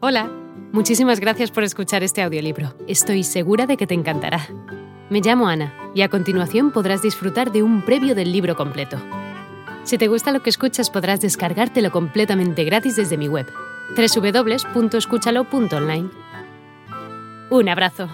Hola, muchísimas gracias por escuchar este audiolibro. Estoy segura de que te encantará. Me llamo Ana y a continuación podrás disfrutar de un previo del libro completo. Si te gusta lo que escuchas podrás descargártelo completamente gratis desde mi web, www.escúchalo.online. Un abrazo.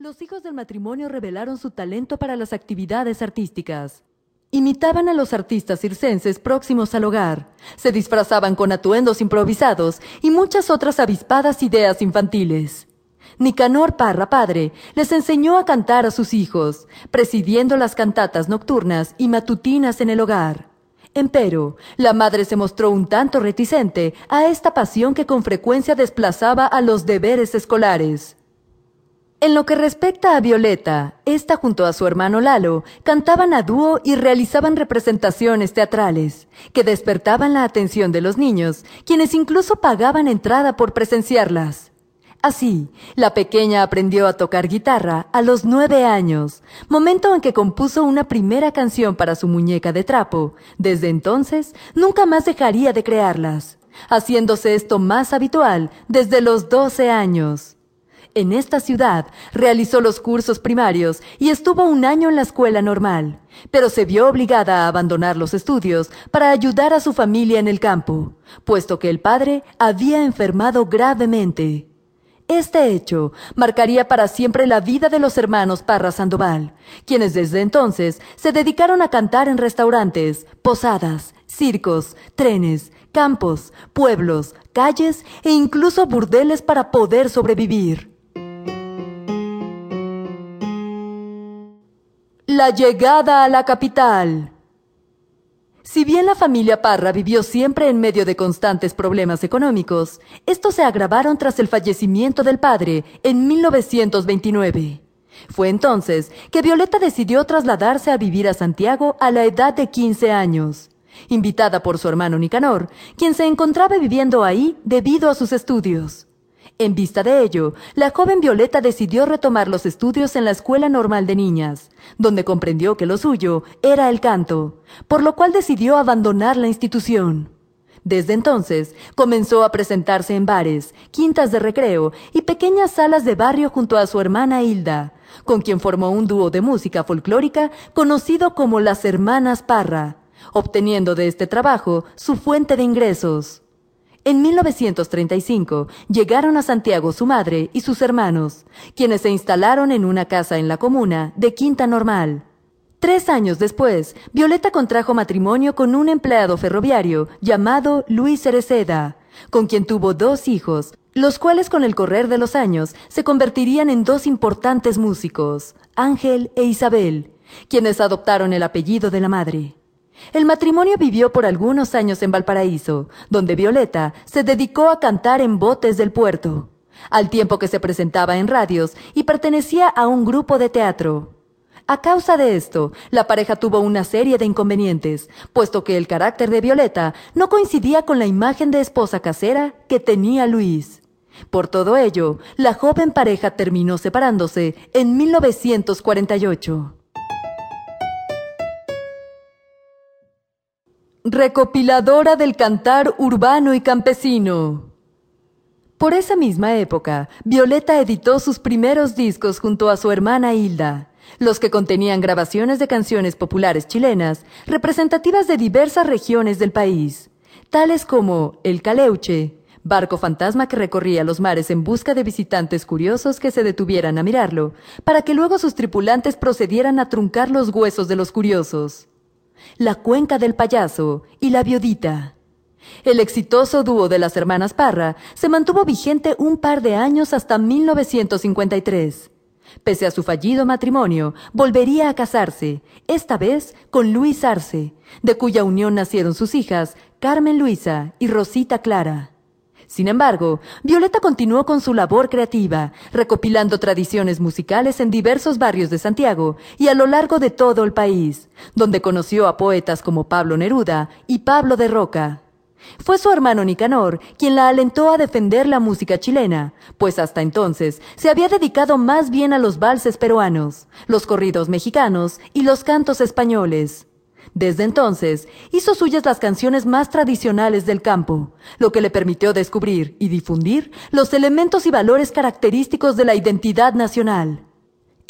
Los hijos del matrimonio revelaron su talento para las actividades artísticas. Imitaban a los artistas circenses próximos al hogar, se disfrazaban con atuendos improvisados y muchas otras avispadas ideas infantiles. Nicanor Parra padre les enseñó a cantar a sus hijos, presidiendo las cantatas nocturnas y matutinas en el hogar. Empero, la madre se mostró un tanto reticente a esta pasión que con frecuencia desplazaba a los deberes escolares. En lo que respecta a Violeta, esta junto a su hermano Lalo cantaban a dúo y realizaban representaciones teatrales, que despertaban la atención de los niños, quienes incluso pagaban entrada por presenciarlas. Así, la pequeña aprendió a tocar guitarra a los nueve años, momento en que compuso una primera canción para su muñeca de trapo. Desde entonces, nunca más dejaría de crearlas, haciéndose esto más habitual desde los doce años. En esta ciudad realizó los cursos primarios y estuvo un año en la escuela normal, pero se vio obligada a abandonar los estudios para ayudar a su familia en el campo, puesto que el padre había enfermado gravemente. Este hecho marcaría para siempre la vida de los hermanos Parra Sandoval, quienes desde entonces se dedicaron a cantar en restaurantes, posadas, circos, trenes, campos, pueblos, calles e incluso burdeles para poder sobrevivir. La llegada a la capital. Si bien la familia Parra vivió siempre en medio de constantes problemas económicos, estos se agravaron tras el fallecimiento del padre en 1929. Fue entonces que Violeta decidió trasladarse a vivir a Santiago a la edad de 15 años, invitada por su hermano Nicanor, quien se encontraba viviendo ahí debido a sus estudios. En vista de ello, la joven Violeta decidió retomar los estudios en la Escuela Normal de Niñas, donde comprendió que lo suyo era el canto, por lo cual decidió abandonar la institución. Desde entonces, comenzó a presentarse en bares, quintas de recreo y pequeñas salas de barrio junto a su hermana Hilda, con quien formó un dúo de música folclórica conocido como las Hermanas Parra, obteniendo de este trabajo su fuente de ingresos. En 1935 llegaron a Santiago su madre y sus hermanos, quienes se instalaron en una casa en la comuna de Quinta Normal. Tres años después, Violeta contrajo matrimonio con un empleado ferroviario llamado Luis Cereceda, con quien tuvo dos hijos, los cuales con el correr de los años se convertirían en dos importantes músicos, Ángel e Isabel, quienes adoptaron el apellido de la madre. El matrimonio vivió por algunos años en Valparaíso, donde Violeta se dedicó a cantar en botes del puerto, al tiempo que se presentaba en radios y pertenecía a un grupo de teatro. A causa de esto, la pareja tuvo una serie de inconvenientes, puesto que el carácter de Violeta no coincidía con la imagen de esposa casera que tenía Luis. Por todo ello, la joven pareja terminó separándose en 1948. Recopiladora del cantar urbano y campesino. Por esa misma época, Violeta editó sus primeros discos junto a su hermana Hilda, los que contenían grabaciones de canciones populares chilenas representativas de diversas regiones del país, tales como El Caleuche, barco fantasma que recorría los mares en busca de visitantes curiosos que se detuvieran a mirarlo, para que luego sus tripulantes procedieran a truncar los huesos de los curiosos. La Cuenca del Payaso y La Viodita. El exitoso dúo de las hermanas Parra se mantuvo vigente un par de años hasta 1953. Pese a su fallido matrimonio, volvería a casarse, esta vez con Luis Arce, de cuya unión nacieron sus hijas Carmen Luisa y Rosita Clara. Sin embargo, Violeta continuó con su labor creativa, recopilando tradiciones musicales en diversos barrios de Santiago y a lo largo de todo el país, donde conoció a poetas como Pablo Neruda y Pablo de Roca. Fue su hermano Nicanor quien la alentó a defender la música chilena, pues hasta entonces se había dedicado más bien a los valses peruanos, los corridos mexicanos y los cantos españoles. Desde entonces, hizo suyas las canciones más tradicionales del campo, lo que le permitió descubrir y difundir los elementos y valores característicos de la identidad nacional.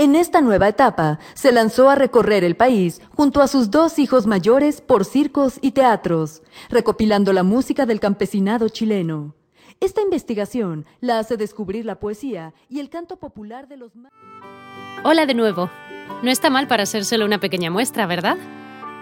En esta nueva etapa, se lanzó a recorrer el país junto a sus dos hijos mayores por circos y teatros, recopilando la música del campesinado chileno. Esta investigación la hace descubrir la poesía y el canto popular de los... Hola de nuevo. No está mal para solo una pequeña muestra, ¿verdad?